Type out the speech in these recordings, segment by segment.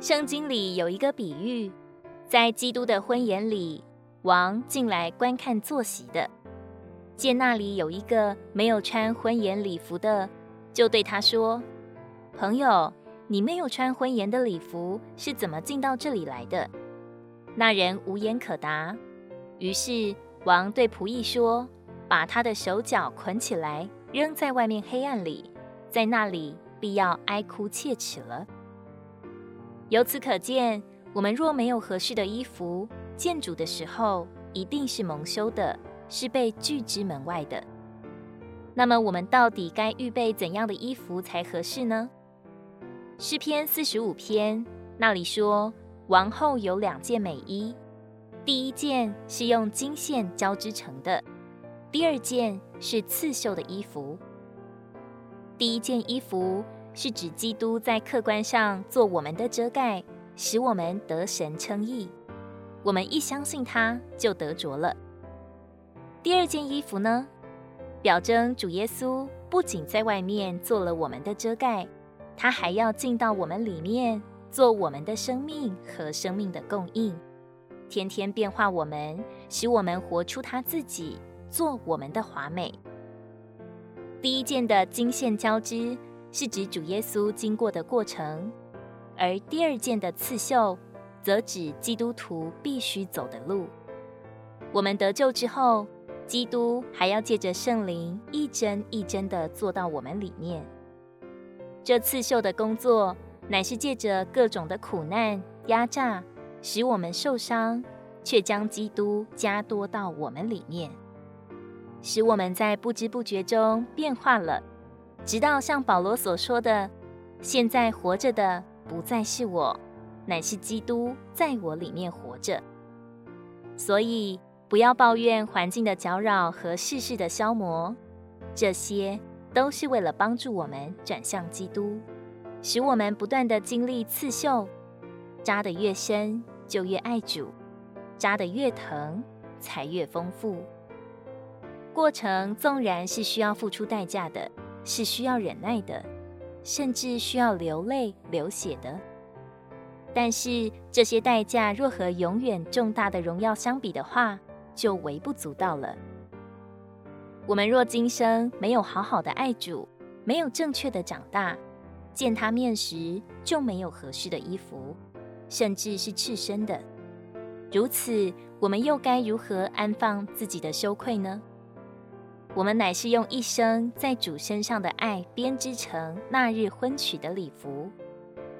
圣经里有一个比喻，在基督的婚宴里，王进来观看坐席的，见那里有一个没有穿婚宴礼服的，就对他说：“朋友，你没有穿婚宴的礼服，是怎么进到这里来的？”那人无言可答。于是王对仆役说：“把他的手脚捆起来，扔在外面黑暗里，在那里必要哀哭切齿了。”由此可见，我们若没有合适的衣服，见主的时候一定是蒙羞的，是被拒之门外的。那么，我们到底该预备怎样的衣服才合适呢？诗篇四十五篇那里说，王后有两件美衣。第一件是用金线交织成的，第二件是刺绣的衣服。第一件衣服是指基督在客观上做我们的遮盖，使我们得神称义。我们一相信他，就得着了。第二件衣服呢，表征主耶稣不仅在外面做了我们的遮盖，他还要进到我们里面，做我们的生命和生命的供应。天天变化我们，使我们活出他自己，做我们的华美。第一件的金线交织是指主耶稣经过的过程，而第二件的刺绣则指基督徒必须走的路。我们得救之后，基督还要借着圣灵一针一针地做到我们里面。这刺绣的工作，乃是借着各种的苦难压榨。使我们受伤，却将基督加多到我们里面，使我们在不知不觉中变化了，直到像保罗所说的：“现在活着的不再是我，乃是基督在我里面活着。”所以，不要抱怨环境的搅扰和世事的消磨，这些都是为了帮助我们转向基督，使我们不断的经历刺绣。扎得越深，就越爱主；扎得越疼，才越丰富。过程纵然是需要付出代价的，是需要忍耐的，甚至需要流泪流血的。但是这些代价若和永远重大的荣耀相比的话，就微不足道了。我们若今生没有好好的爱主，没有正确的长大，见他面时就没有合适的衣服。甚至是赤身的，如此，我们又该如何安放自己的羞愧呢？我们乃是用一生在主身上的爱编织成那日婚娶的礼服，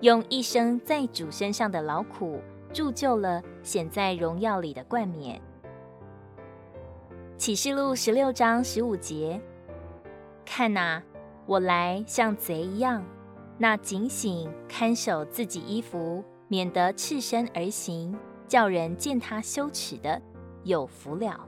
用一生在主身上的劳苦铸就了显在荣耀里的冠冕。启示录十六章十五节：看哪，我来像贼一样，那警醒看守自己衣服。免得赤身而行，叫人见他羞耻的，有福了。